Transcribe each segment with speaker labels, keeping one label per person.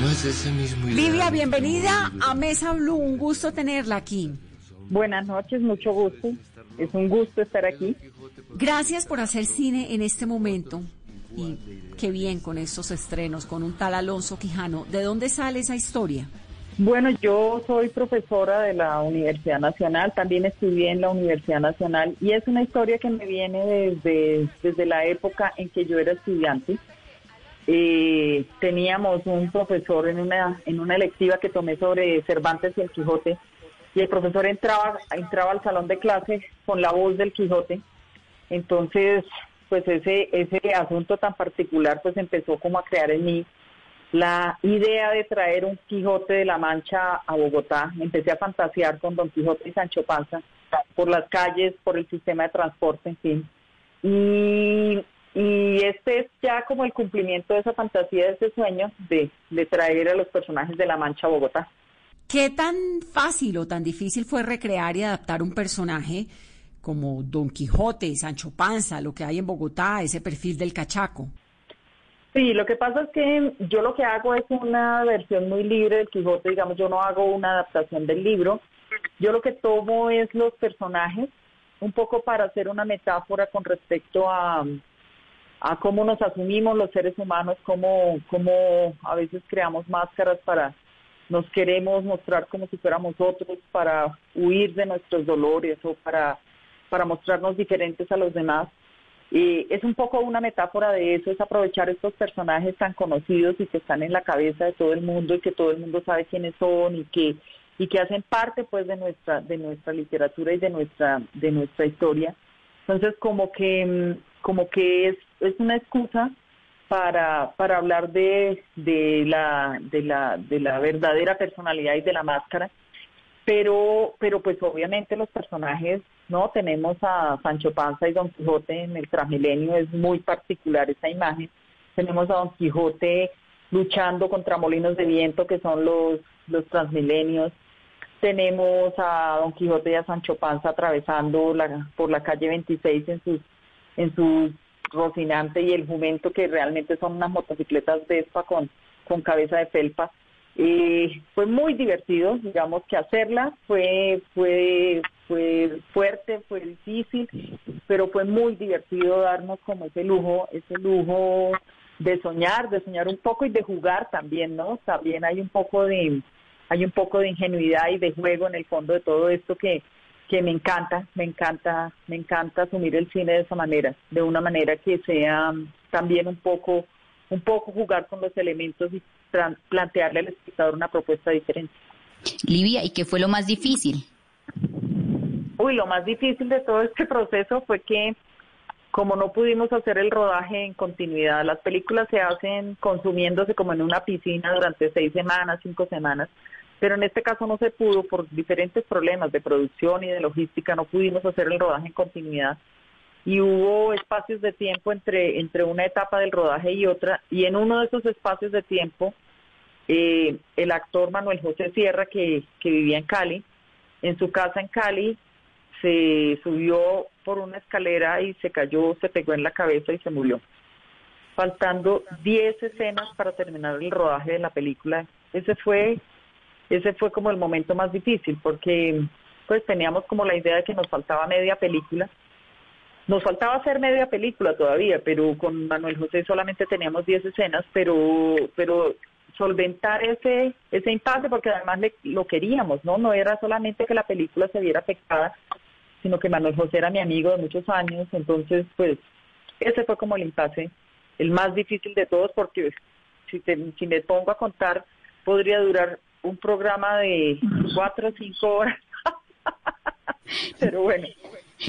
Speaker 1: No es ese mismo
Speaker 2: Livia, bienvenida a Mesa Blue. Un gusto tenerla aquí.
Speaker 3: Buenas noches, mucho gusto. Es un gusto estar aquí.
Speaker 2: Gracias por hacer cine en este momento. Y qué bien con estos estrenos, con un tal Alonso Quijano. ¿De dónde sale esa historia?
Speaker 3: Bueno, yo soy profesora de la Universidad Nacional, también estudié en la Universidad Nacional y es una historia que me viene desde, desde la época en que yo era estudiante. Eh, teníamos un profesor en una, en una electiva que tomé sobre Cervantes y el Quijote y el profesor entraba, entraba al salón de clase con la voz del Quijote. Entonces, pues ese, ese asunto tan particular pues empezó como a crear en mí la idea de traer un Quijote de la Mancha a Bogotá. Empecé a fantasear con Don Quijote y Sancho Panza por las calles, por el sistema de transporte, en fin. Y, y este es ya como el cumplimiento de esa fantasía, de ese sueño de, de traer a los personajes de la Mancha a Bogotá.
Speaker 2: ¿Qué tan fácil o tan difícil fue recrear y adaptar un personaje como Don Quijote, Sancho Panza, lo que hay en Bogotá, ese perfil del cachaco?
Speaker 3: Sí, lo que pasa es que yo lo que hago es una versión muy libre del Quijote, digamos, yo no hago una adaptación del libro, yo lo que tomo es los personajes, un poco para hacer una metáfora con respecto a, a cómo nos asumimos los seres humanos, cómo, cómo a veces creamos máscaras para nos queremos mostrar como si fuéramos otros, para huir de nuestros dolores o para, para mostrarnos diferentes a los demás. Y es un poco una metáfora de eso, es aprovechar estos personajes tan conocidos y que están en la cabeza de todo el mundo y que todo el mundo sabe quiénes son y que y que hacen parte pues de nuestra de nuestra literatura y de nuestra de nuestra historia. Entonces como que mm, como que es es una excusa para, para hablar de, de, la, de, la, de la verdadera personalidad y de la máscara. Pero pero pues obviamente los personajes no tenemos a Sancho Panza y Don Quijote en el Transmilenio es muy particular esa imagen. Tenemos a Don Quijote luchando contra molinos de viento que son los los Transmilenios. Tenemos a Don Quijote y a Sancho Panza atravesando la, por la calle 26 en sus en sus Rocinante y el Jumento que realmente son unas motocicletas Vespa con con cabeza de felpa y fue muy divertido, digamos que hacerla fue, fue, fue fuerte, fue difícil, pero fue muy divertido darnos como ese lujo, ese lujo de soñar, de soñar un poco y de jugar también, ¿no? También hay un poco de, hay un poco de ingenuidad y de juego en el fondo de todo esto que, que me encanta, me encanta, me encanta asumir el cine de esa manera, de una manera que sea también un poco un poco jugar con los elementos y plantearle al espectador una propuesta diferente.
Speaker 4: Livia, ¿y qué fue lo más difícil?
Speaker 3: Uy, lo más difícil de todo este proceso fue que como no pudimos hacer el rodaje en continuidad, las películas se hacen consumiéndose como en una piscina durante seis semanas, cinco semanas, pero en este caso no se pudo por diferentes problemas de producción y de logística, no pudimos hacer el rodaje en continuidad y hubo espacios de tiempo entre, entre una etapa del rodaje y otra, y en uno de esos espacios de tiempo, eh, el actor Manuel José Sierra, que, que vivía en Cali, en su casa en Cali, se subió por una escalera y se cayó, se pegó en la cabeza y se murió. Faltando 10 escenas para terminar el rodaje de la película. Ese fue, ese fue como el momento más difícil, porque pues teníamos como la idea de que nos faltaba media película nos faltaba hacer media película todavía, pero con Manuel José solamente teníamos 10 escenas, pero pero solventar ese ese impasse porque además lo queríamos, ¿no? No era solamente que la película se viera afectada, sino que Manuel José era mi amigo de muchos años, entonces pues ese fue como el impasse, el más difícil de todos porque si, te, si me pongo a contar podría durar un programa de cuatro o cinco horas. pero bueno,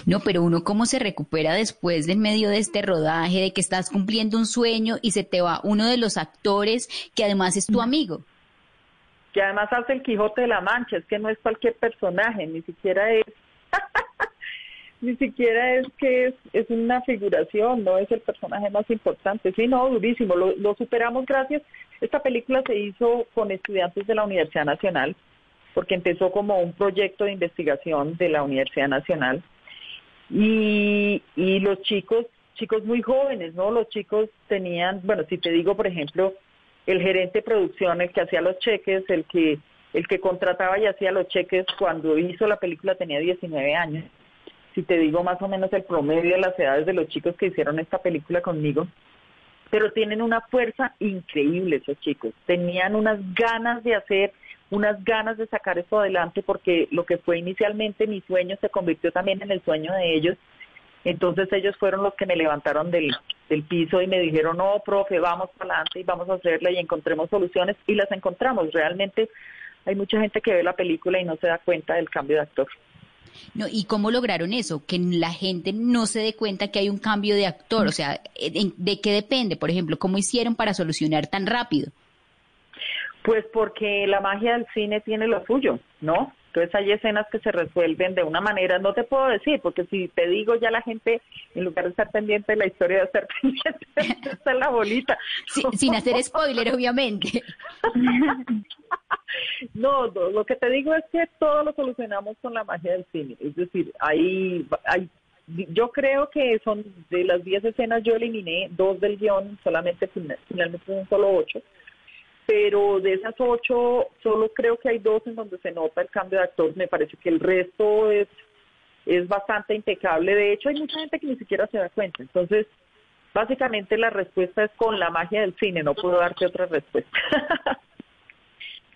Speaker 4: no, pero uno cómo se recupera después del medio de este rodaje, de que estás cumpliendo un sueño y se te va uno de los actores que además es tu amigo.
Speaker 3: Que además hace el Quijote de la Mancha, es que no es cualquier personaje, ni siquiera es, ni siquiera es que es, es una figuración, no es el personaje más importante. Sí, no, durísimo, lo, lo superamos gracias. Esta película se hizo con estudiantes de la Universidad Nacional, porque empezó como un proyecto de investigación de la Universidad Nacional y, y los chicos, chicos muy jóvenes, ¿no? Los chicos tenían, bueno, si te digo, por ejemplo, el gerente de producción, el que hacía los cheques, el que el que contrataba y hacía los cheques cuando hizo la película tenía 19 años. Si te digo más o menos el promedio de las edades de los chicos que hicieron esta película conmigo, pero tienen una fuerza increíble esos chicos. Tenían unas ganas de hacer, unas ganas de sacar esto adelante porque lo que fue inicialmente mi sueño se convirtió también en el sueño de ellos. Entonces ellos fueron los que me levantaron del, del piso y me dijeron, no, profe, vamos para adelante y vamos a hacerla y encontremos soluciones y las encontramos. Realmente hay mucha gente que ve la película y no se da cuenta del cambio de actor.
Speaker 4: No, ¿Y cómo lograron eso? Que la gente no se dé cuenta que hay un cambio de actor. O sea, ¿de qué depende? Por ejemplo, ¿cómo hicieron para solucionar tan rápido?
Speaker 3: Pues porque la magia del cine tiene lo suyo, ¿no? Entonces hay escenas que se resuelven de una manera, no te puedo decir, porque si te digo ya la gente, en lugar de estar pendiente de la historia, de estar pendiente está la bolita.
Speaker 4: sin hacer spoiler, obviamente.
Speaker 3: no, lo que te digo es que todo lo solucionamos con la magia del cine. Es decir, hay, hay yo creo que son de las 10 escenas yo eliminé dos del guion, solamente finalmente son solo ocho pero de esas ocho, solo creo que hay dos en donde se nota el cambio de actor. Me parece que el resto es, es bastante impecable. De hecho, hay mucha gente que ni siquiera se da cuenta. Entonces, básicamente la respuesta es con la magia del cine. No puedo darte otra respuesta.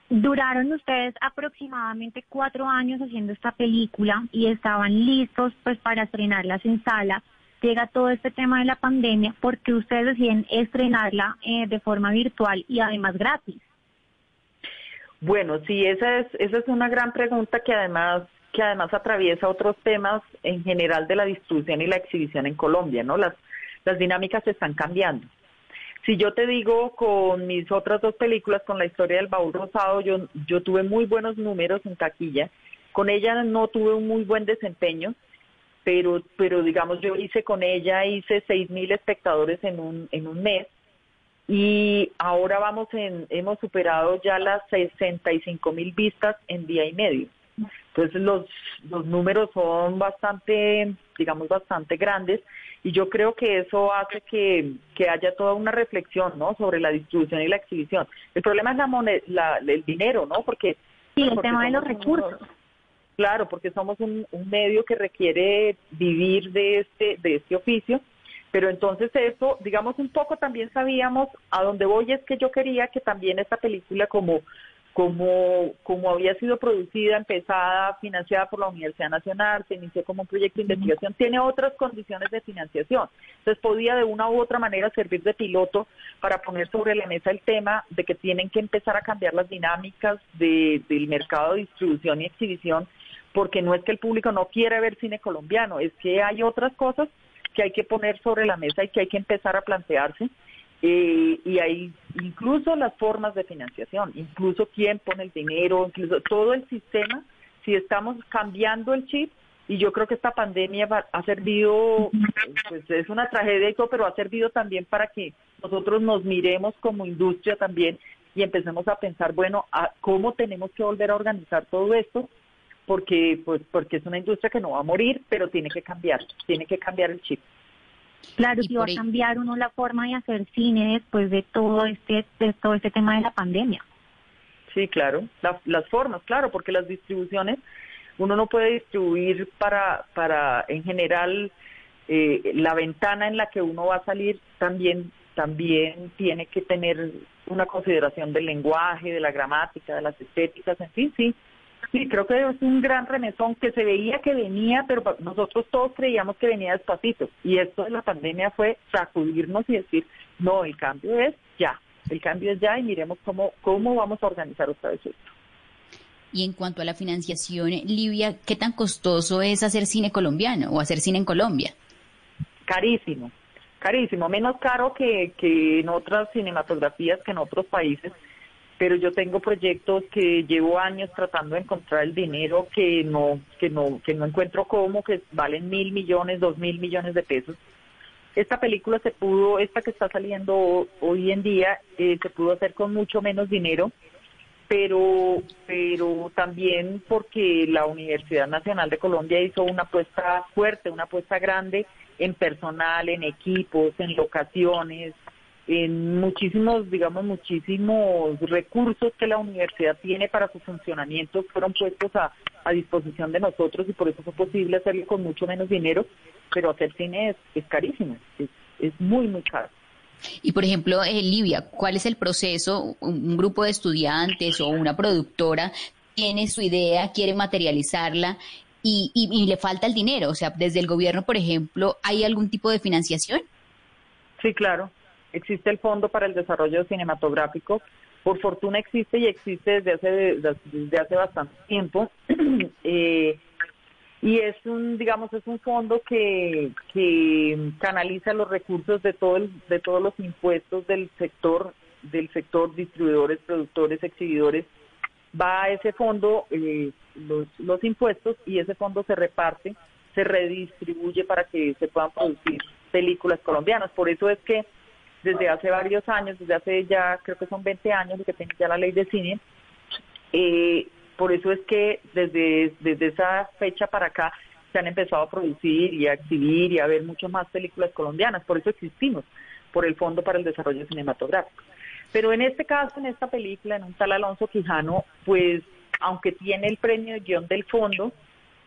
Speaker 1: Duraron ustedes aproximadamente cuatro años haciendo esta película y estaban listos pues para estrenarlas en sala llega todo este tema de la pandemia, porque ustedes deciden estrenarla eh, de forma virtual y además gratis?
Speaker 3: Bueno, sí, esa es, esa es una gran pregunta que además que además atraviesa otros temas en general de la distribución y la exhibición en Colombia, ¿no? Las, las dinámicas se están cambiando. Si yo te digo con mis otras dos películas, con la historia del baúl rosado, yo, yo tuve muy buenos números en taquilla. Con ella no tuve un muy buen desempeño, pero, pero digamos yo hice con ella, hice seis mil espectadores en un, en un mes y ahora vamos en, hemos superado ya las 65 mil vistas en día y medio. Entonces los, los números son bastante, digamos, bastante grandes y yo creo que eso hace que, que haya toda una reflexión, ¿no? Sobre la distribución y la exhibición. El problema es la, moneda, la el dinero, ¿no? Porque
Speaker 1: sí, el tema de los recursos.
Speaker 3: Claro, porque somos un, medio que requiere vivir de este, de este oficio, pero entonces eso, digamos un poco también sabíamos a dónde voy es que yo quería que también esta película como como, como había sido producida, empezada, financiada por la Universidad Nacional, se inició como un proyecto de investigación, tiene otras condiciones de financiación. Entonces podía de una u otra manera servir de piloto para poner sobre la mesa el tema de que tienen que empezar a cambiar las dinámicas del mercado de distribución y exhibición porque no es que el público no quiera ver cine colombiano, es que hay otras cosas que hay que poner sobre la mesa y que hay que empezar a plantearse. Eh, y hay incluso las formas de financiación, incluso quién pone el dinero, incluso todo el sistema, si estamos cambiando el chip, y yo creo que esta pandemia ha servido, pues es una tragedia y todo, pero ha servido también para que nosotros nos miremos como industria también y empecemos a pensar, bueno, a cómo tenemos que volver a organizar todo esto porque pues porque es una industria que no va a morir, pero tiene que cambiar, tiene que cambiar el chip.
Speaker 1: Claro, si va a cambiar uno la forma de hacer cine después de todo este de todo este tema de la pandemia.
Speaker 3: Sí, claro, las formas, claro, porque las distribuciones uno no puede distribuir para para en general eh, la ventana en la que uno va a salir también también tiene que tener una consideración del lenguaje, de la gramática, de las estéticas, en fin, sí, Sí, creo que es un gran remesón que se veía que venía, pero nosotros todos creíamos que venía despacito. Y esto de la pandemia fue sacudirnos y decir, no, el cambio es ya, el cambio es ya y miremos cómo, cómo vamos a organizar otra vez esto.
Speaker 4: Y en cuanto a la financiación, Livia, ¿qué tan costoso es hacer cine colombiano o hacer cine en Colombia?
Speaker 3: Carísimo, carísimo, menos caro que, que en otras cinematografías, que en otros países pero yo tengo proyectos que llevo años tratando de encontrar el dinero que no que no que no encuentro cómo que valen mil millones dos mil millones de pesos. Esta película se pudo esta que está saliendo hoy en día eh, se pudo hacer con mucho menos dinero pero pero también porque la Universidad Nacional de Colombia hizo una apuesta fuerte una apuesta grande en personal en equipos en locaciones en muchísimos, digamos, muchísimos recursos que la universidad tiene para su funcionamiento fueron puestos a, a disposición de nosotros y por eso fue posible hacerlo con mucho menos dinero, pero hacer cine es, es carísimo, es, es muy, muy caro.
Speaker 4: Y por ejemplo, eh, Livia, ¿cuál es el proceso? Un grupo de estudiantes o una productora tiene su idea, quiere materializarla y, y, le falta el dinero. O sea, desde el gobierno, por ejemplo, ¿hay algún tipo de financiación?
Speaker 3: Sí, claro. Existe el Fondo para el Desarrollo Cinematográfico. Por fortuna existe y existe desde hace, desde hace bastante tiempo. eh, y es un digamos es un fondo que, que canaliza los recursos de todo de todos los impuestos del sector del sector distribuidores productores exhibidores va a ese fondo eh, los, los impuestos y ese fondo se reparte se redistribuye para que se puedan producir películas colombianas por eso es que desde hace varios años desde hace ya creo que son 20 años que tiene ya la ley de cine eh, por eso es que desde, desde esa fecha para acá se han empezado a producir y a exhibir y a ver mucho más películas colombianas. Por eso existimos, por el Fondo para el Desarrollo Cinematográfico. Pero en este caso, en esta película, en un tal Alonso Quijano, pues aunque tiene el premio de guion del fondo,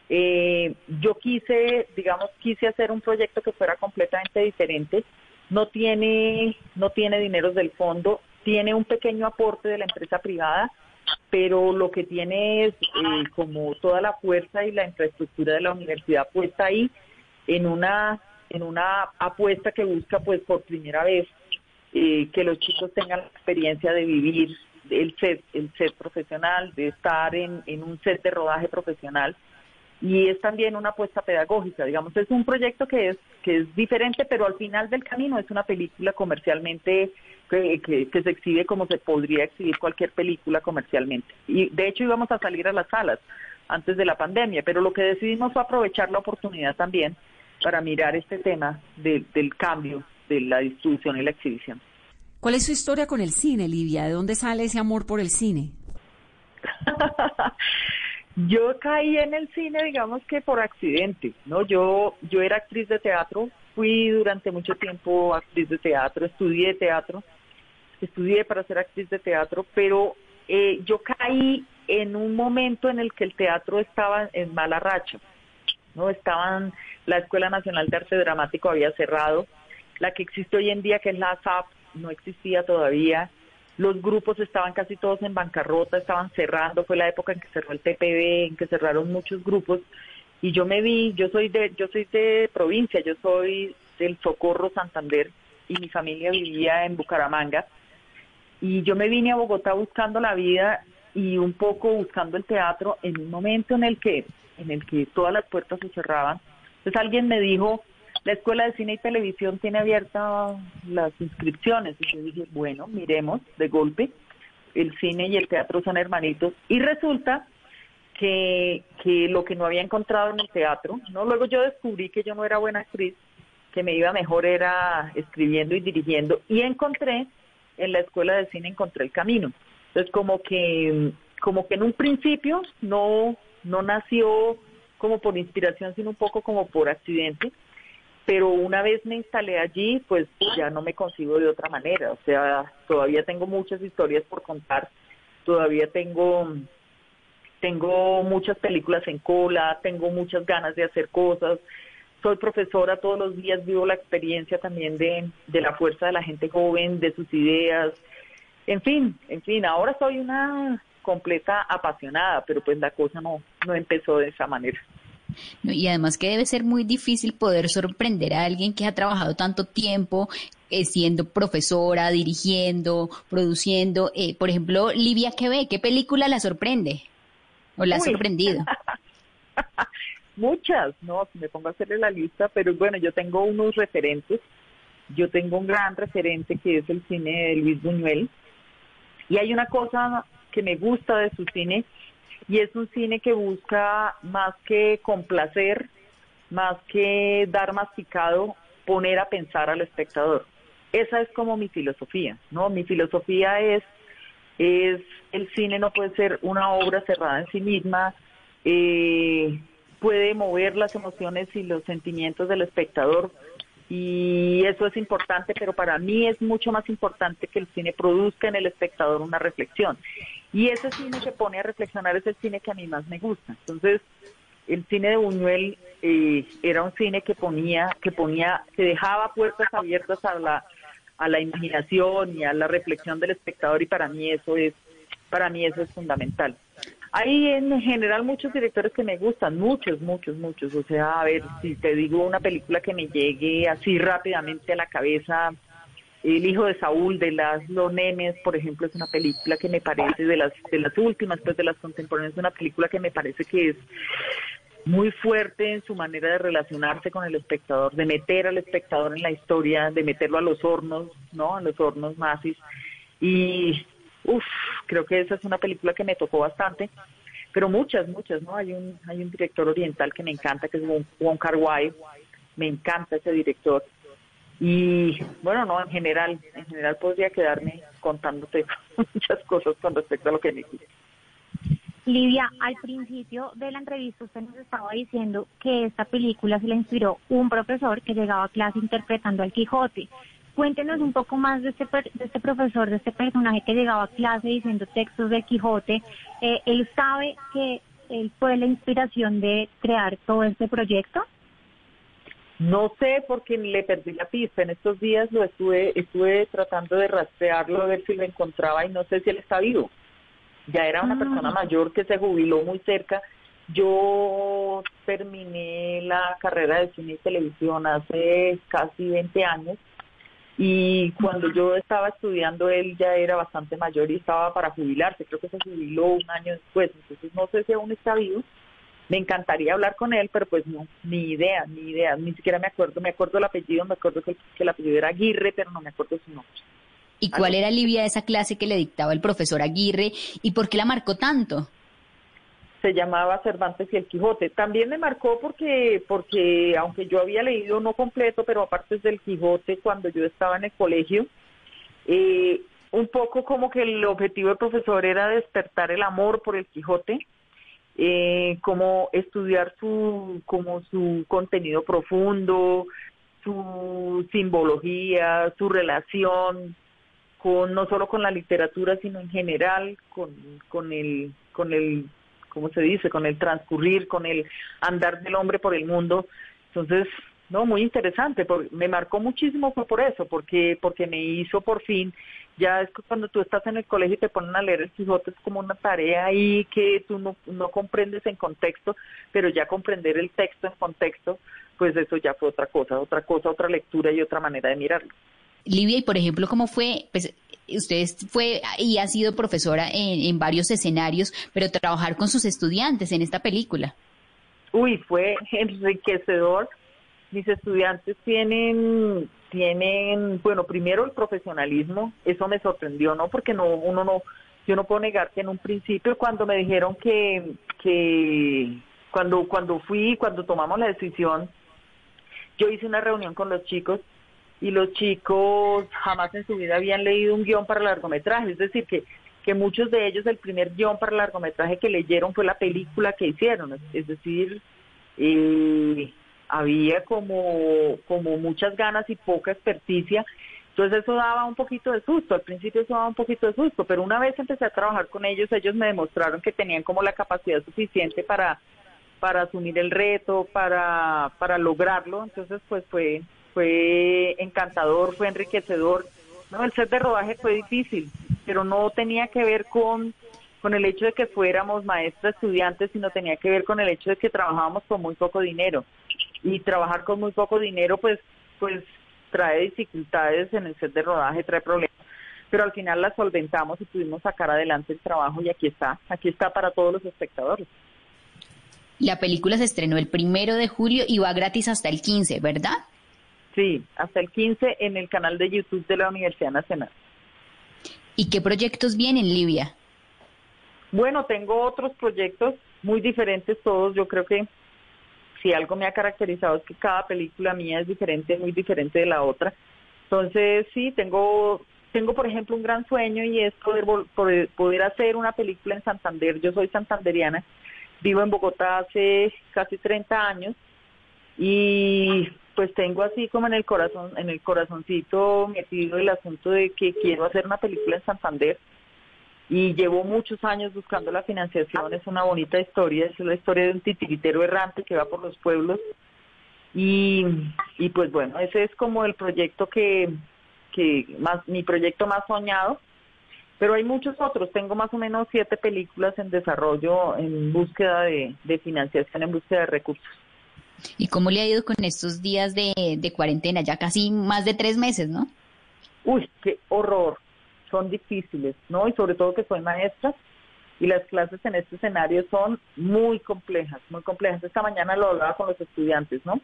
Speaker 3: eh, yo quise, digamos, quise hacer un proyecto que fuera completamente diferente. No tiene, no tiene dineros del fondo, tiene un pequeño aporte de la empresa privada, pero lo que tiene es eh, como toda la fuerza y la infraestructura de la universidad puesta ahí en una en una apuesta que busca pues por primera vez eh, que los chicos tengan la experiencia de vivir el set el set profesional de estar en, en un set de rodaje profesional y es también una apuesta pedagógica, digamos, es un proyecto que es que es diferente, pero al final del camino es una película comercialmente que, que, se exhibe como se podría exhibir cualquier película comercialmente. Y de hecho íbamos a salir a las salas antes de la pandemia, pero lo que decidimos fue aprovechar la oportunidad también para mirar este tema del cambio de la distribución y la exhibición.
Speaker 2: ¿Cuál es su historia con el cine, Livia? ¿De dónde sale ese amor por el cine?
Speaker 3: Yo caí en el cine, digamos que por accidente, ¿no? Yo, yo era actriz de teatro, fui durante mucho tiempo actriz de teatro, estudié teatro, estudié para ser actriz de teatro, pero eh, yo caí en un momento en el que el teatro estaba en mala racha, ¿no? Estaban, la Escuela Nacional de Arte Dramático había cerrado, la que existe hoy en día, que es la SAP, no existía todavía, los grupos estaban casi todos en bancarrota, estaban cerrando, fue la época en que cerró el TPB, en que cerraron muchos grupos y yo me vi, yo soy de yo soy de provincia, yo soy del Socorro Santander y mi familia vivía en Bucaramanga y yo me vine a Bogotá buscando la vida y un poco buscando el teatro en un momento en el que en el que todas las puertas se cerraban. Entonces alguien me dijo, la Escuela de Cine y Televisión tiene abiertas las inscripciones. Y yo dije, bueno, miremos de golpe. El cine y el teatro son hermanitos. Y resulta que, que lo que no había encontrado en el teatro, ¿no? Luego yo descubrí que yo no era buena actriz, que me iba mejor era escribiendo y dirigiendo. Y encontré, en la Escuela de Cine encontré el camino. Entonces como que, como que en un principio no, no nació como por inspiración, sino un poco como por accidente pero una vez me instalé allí, pues ya no me consigo de otra manera, o sea, todavía tengo muchas historias por contar, todavía tengo tengo muchas películas en cola, tengo muchas ganas de hacer cosas, soy profesora todos los días, vivo la experiencia también de, de la fuerza de la gente joven, de sus ideas, en fin, en fin, ahora soy una completa apasionada, pero pues la cosa no, no empezó de esa manera.
Speaker 4: Y además que debe ser muy difícil poder sorprender a alguien que ha trabajado tanto tiempo eh, siendo profesora, dirigiendo, produciendo. Eh, por ejemplo, Livia, ¿qué ve? ¿Qué película la sorprende? ¿O la ha sorprendido?
Speaker 3: Muchas, no, me pongo a hacerle la lista, pero bueno, yo tengo unos referentes. Yo tengo un gran referente que es el cine de Luis Buñuel. Y hay una cosa que me gusta de su cine y es un cine que busca más que complacer, más que dar masticado, poner a pensar al espectador. Esa es como mi filosofía, ¿no? Mi filosofía es, es el cine no puede ser una obra cerrada en sí misma, eh, puede mover las emociones y los sentimientos del espectador, y eso es importante, pero para mí es mucho más importante que el cine produzca en el espectador una reflexión. Y ese cine que pone a reflexionar es el cine que a mí más me gusta. Entonces, el cine de Buñuel eh, era un cine que ponía, que ponía, que dejaba puertas abiertas a la, a la imaginación y a la reflexión del espectador y para mí eso es, para mí eso es fundamental. Hay en general muchos directores que me gustan, muchos, muchos, muchos. O sea, a ver, si te digo una película que me llegue así rápidamente a la cabeza, El hijo de Saúl de Laszlo Nemes, por ejemplo, es una película que me parece de las de las últimas, pues de las contemporáneas, es una película que me parece que es muy fuerte en su manera de relacionarse con el espectador, de meter al espectador en la historia, de meterlo a los hornos, ¿no? A los hornos nazis. Y, uff, creo que esa es una película que me tocó bastante, pero muchas, muchas, ¿no? Hay un, hay un director oriental que me encanta, que es Wong Kar Wai, me encanta ese director. Y bueno, no, en general, en general podría quedarme contándote muchas cosas con respecto a lo que me dice.
Speaker 1: Livia, al principio de la entrevista usted nos estaba diciendo que esta película se la inspiró un profesor que llegaba a clase interpretando al Quijote. Cuéntenos un poco más de este, de este profesor, de este personaje que llegaba a clase diciendo textos del Quijote. Eh, ¿Él sabe que él fue la inspiración de crear todo este proyecto?
Speaker 3: No sé porque le perdí la pista. En estos días lo estuve, estuve tratando de rastrearlo, a ver si lo encontraba y no sé si él está vivo ya era una persona ah. mayor que se jubiló muy cerca. Yo terminé la carrera de cine y televisión hace casi 20 años y cuando yo estaba estudiando él ya era bastante mayor y estaba para jubilarse, creo que se jubiló un año después, entonces no sé si aún está vivo. Me encantaría hablar con él, pero pues no, ni idea, ni idea, ni siquiera me acuerdo, me acuerdo el apellido, me acuerdo que, que el apellido era Aguirre, pero no me acuerdo su nombre.
Speaker 4: ¿Y cuál era, Livia, esa clase que le dictaba el profesor Aguirre y por qué la marcó tanto?
Speaker 3: Se llamaba Cervantes y el Quijote. También me marcó porque, porque aunque yo había leído no completo, pero aparte del Quijote cuando yo estaba en el colegio, eh, un poco como que el objetivo del profesor era despertar el amor por el Quijote, eh, como estudiar su, como su contenido profundo, su simbología, su relación no solo con la literatura, sino en general, con, con el, con el, ¿cómo se dice? Con el transcurrir, con el andar del hombre por el mundo. Entonces, no, muy interesante, me marcó muchísimo fue por eso, porque, porque me hizo por fin, ya es que cuando tú estás en el colegio y te ponen a leer el Quijote es como una tarea ahí que tú no, no comprendes en contexto, pero ya comprender el texto en contexto, pues eso ya fue otra cosa, otra cosa, otra lectura y otra manera de mirarlo.
Speaker 4: Livia, y por ejemplo, ¿cómo fue? Pues usted fue y ha sido profesora en, varios escenarios, pero trabajar con sus estudiantes en esta película.
Speaker 3: Uy, fue enriquecedor. Mis estudiantes tienen, tienen, bueno, primero el profesionalismo, eso me sorprendió, ¿no? Porque no, uno no, yo no puedo negar que en un principio cuando me dijeron que, que cuando, cuando fui, cuando tomamos la decisión, yo hice una reunión con los chicos y los chicos jamás en su vida habían leído un guion para largometraje, es decir, que, que muchos de ellos el primer guion para largometraje que leyeron fue la película que hicieron, es decir, eh, había como, como muchas ganas y poca experticia, entonces eso daba un poquito de susto, al principio eso daba un poquito de susto, pero una vez empecé a trabajar con ellos, ellos me demostraron que tenían como la capacidad suficiente para para asumir el reto, para, para lograrlo, entonces pues fue, fue encantador, fue enriquecedor. No, el set de rodaje fue difícil, pero no tenía que ver con, con el hecho de que fuéramos maestras estudiantes, sino tenía que ver con el hecho de que trabajábamos con muy poco dinero. Y trabajar con muy poco dinero, pues, pues trae dificultades en el set de rodaje, trae problemas. Pero al final las solventamos y pudimos sacar adelante el trabajo y aquí está, aquí está para todos los espectadores.
Speaker 4: La película se estrenó el primero de julio y va gratis hasta el 15, ¿verdad?
Speaker 3: Sí, hasta el 15 en el canal de YouTube de la Universidad Nacional.
Speaker 4: ¿Y qué proyectos vienen, Livia?
Speaker 3: Bueno, tengo otros proyectos muy diferentes todos. Yo creo que si algo me ha caracterizado es que cada película mía es diferente, muy diferente de la otra. Entonces, sí, tengo, tengo por ejemplo un gran sueño y es poder, poder, poder hacer una película en Santander. Yo soy santanderiana, vivo en Bogotá hace casi 30 años y pues tengo así como en el corazón, en el corazoncito metido el asunto de que quiero hacer una película en Santander y llevo muchos años buscando la financiación. Es una bonita historia, es la historia de un titiritero errante que va por los pueblos y, y pues bueno, ese es como el proyecto que, que más, mi proyecto más soñado. Pero hay muchos otros, tengo más o menos siete películas en desarrollo en búsqueda de, de financiación, en búsqueda de recursos.
Speaker 4: ¿Y cómo le ha ido con estos días de, cuarentena? Ya casi más de tres meses, ¿no?
Speaker 3: Uy, qué horror. Son difíciles, ¿no? Y sobre todo que soy maestra y las clases en este escenario son muy complejas, muy complejas. Esta mañana lo hablaba con los estudiantes, ¿no?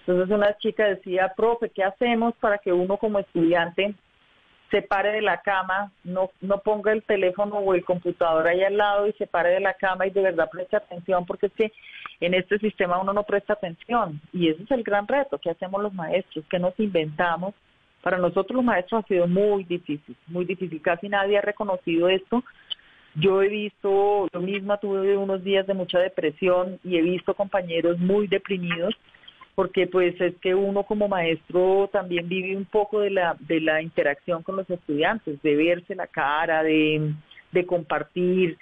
Speaker 3: Entonces una chica decía, profe, ¿qué hacemos para que uno como estudiante se pare de la cama, no, no ponga el teléfono o el computador ahí al lado y se pare de la cama y de verdad preste atención, porque es que en este sistema uno no presta atención y ese es el gran reto que hacemos los maestros, que nos inventamos. Para nosotros los maestros ha sido muy difícil, muy difícil, casi nadie ha reconocido esto. Yo he visto, yo misma tuve unos días de mucha depresión y he visto compañeros muy deprimidos porque pues es que uno como maestro también vive un poco de la de la interacción con los estudiantes, de verse la cara, de, de compartir,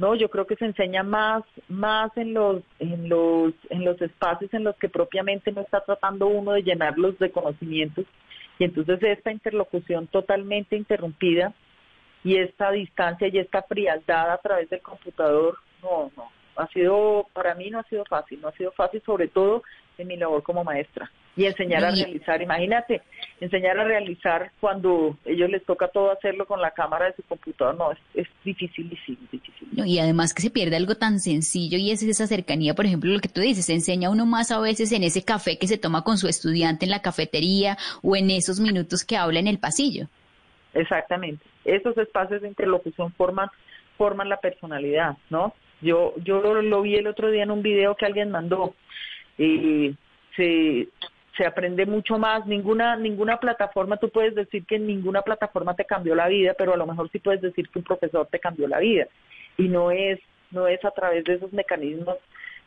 Speaker 3: no, yo creo que se enseña más más en los en los en los espacios en los que propiamente no está tratando uno de llenarlos de conocimientos y entonces esta interlocución totalmente interrumpida y esta distancia y esta frialdad a través del computador, no, no, ha sido, para mí no ha sido fácil, no ha sido fácil sobre todo en mi labor como maestra. Y enseñar a realizar, imagínate, enseñar a realizar cuando ellos les toca todo hacerlo con la cámara de su computador, no, es, es difícil, difícil.
Speaker 4: y además que se pierde algo tan sencillo y es esa cercanía, por ejemplo, lo que tú dices, se enseña uno más a veces en ese café que se toma con su estudiante en la cafetería o en esos minutos que habla en el pasillo.
Speaker 3: Exactamente, esos espacios de interlocución forman, forman la personalidad, ¿no? Yo, yo lo, vi el otro día en un video que alguien mandó. y se, se aprende mucho más. Ninguna, ninguna plataforma, tú puedes decir que ninguna plataforma te cambió la vida, pero a lo mejor sí puedes decir que un profesor te cambió la vida. Y no es, no es a través de esos mecanismos.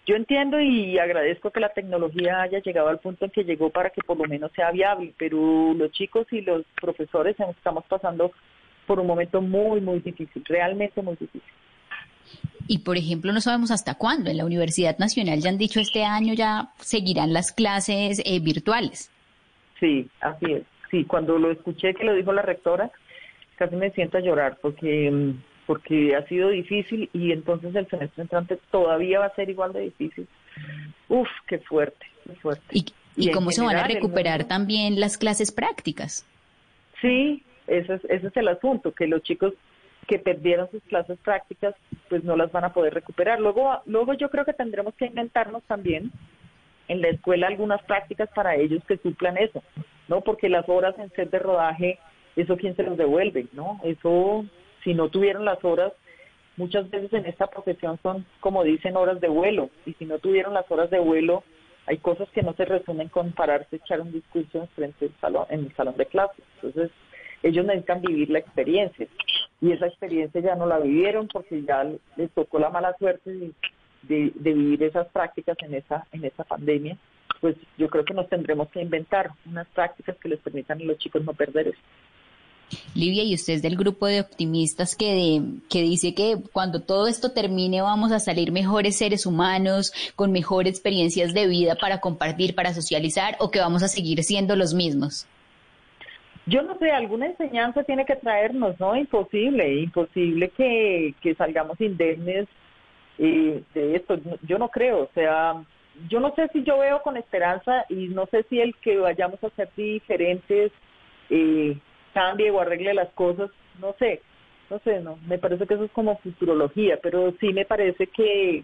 Speaker 3: Yo entiendo y agradezco que la tecnología haya llegado al punto en que llegó para que por lo menos sea viable, pero los chicos y los profesores estamos pasando por un momento muy, muy difícil, realmente muy difícil.
Speaker 4: Y, por ejemplo, no sabemos hasta cuándo. En la Universidad Nacional ya han dicho este año ya seguirán las clases eh, virtuales.
Speaker 3: Sí, así es. Sí, cuando lo escuché que lo dijo la rectora, casi me siento a llorar porque, mm, porque ha sido difícil y entonces el semestre entrante todavía va a ser igual de difícil. Uf, qué fuerte, qué fuerte.
Speaker 4: ¿Y, y, cómo se van a recuperar también las clases prácticas?
Speaker 3: Sí, ese es, ese es el asunto, que los chicos que perdieron sus clases prácticas, pues no las van a poder recuperar. Luego, luego yo creo que tendremos que inventarnos también en la escuela algunas prácticas para ellos que suplan eso, ¿no? Porque las horas en set de rodaje, eso quién se los devuelve, ¿no? Eso, si no tuvieron las horas, muchas veces en esta profesión son, como dicen, horas de vuelo, y si no tuvieron las horas de vuelo, hay cosas que no se resumen con pararse, echar un discurso en frente del salón, en el salón de clases. Entonces, ellos necesitan vivir la experiencia y esa experiencia ya no la vivieron porque ya les tocó la mala suerte de, vivir esas prácticas en esa en esa pandemia pues yo creo que nos tendremos que inventar unas prácticas que les permitan a los chicos no perder eso.
Speaker 4: Livia, y usted es del grupo de optimistas que, que dice que cuando todo esto termine vamos a salir mejores seres humanos, con mejores experiencias de vida para compartir, para socializar, o que vamos a seguir siendo los mismos
Speaker 3: yo no sé, alguna enseñanza tiene que traernos, ¿no? Imposible, imposible que, que salgamos indemnes eh, de esto. Yo no creo, o sea, yo no sé si yo veo con esperanza y no sé si el que vayamos a ser diferentes eh, cambie o arregle las cosas, no sé, no sé, no, me parece que eso es como futurología, pero sí me parece que,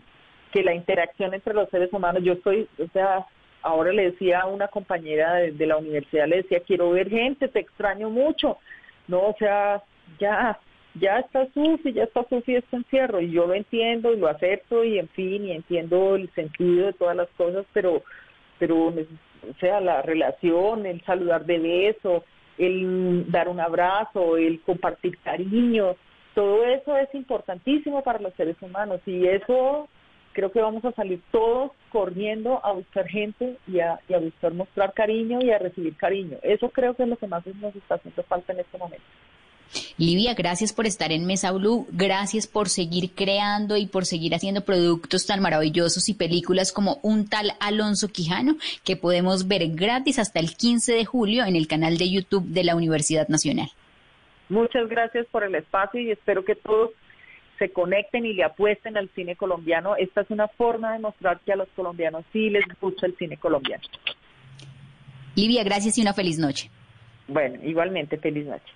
Speaker 3: que la interacción entre los seres humanos, yo estoy, o sea, ahora le decía a una compañera de, la universidad, le decía, quiero ver gente, te extraño mucho. No, o sea, ya, ya está Sufi, ya está Sufi este encierro, y yo lo entiendo y lo acepto, y en fin, y entiendo el sentido de todas las cosas, pero, pero, o sea, la relación, el saludar de beso, el dar un abrazo, el compartir cariño, todo eso es importantísimo para los seres humanos, y eso creo que vamos a salir todos corriendo a buscar gente y a, y a buscar mostrar cariño y a recibir cariño. Eso creo que es lo que más nos está haciendo falta en este momento.
Speaker 4: Livia, gracias por estar en Mesa Blue, gracias por seguir creando y por seguir haciendo productos tan maravillosos y películas como un tal Alonso Quijano que podemos ver gratis hasta el 15 de julio en el canal de YouTube de la Universidad Nacional.
Speaker 3: Muchas gracias por el espacio y espero que todos se conecten y le apuesten al cine colombiano. Esta es una forma de mostrar que a los colombianos sí les gusta el cine colombiano.
Speaker 4: Livia, gracias y una feliz noche.
Speaker 3: Bueno, igualmente, feliz noche.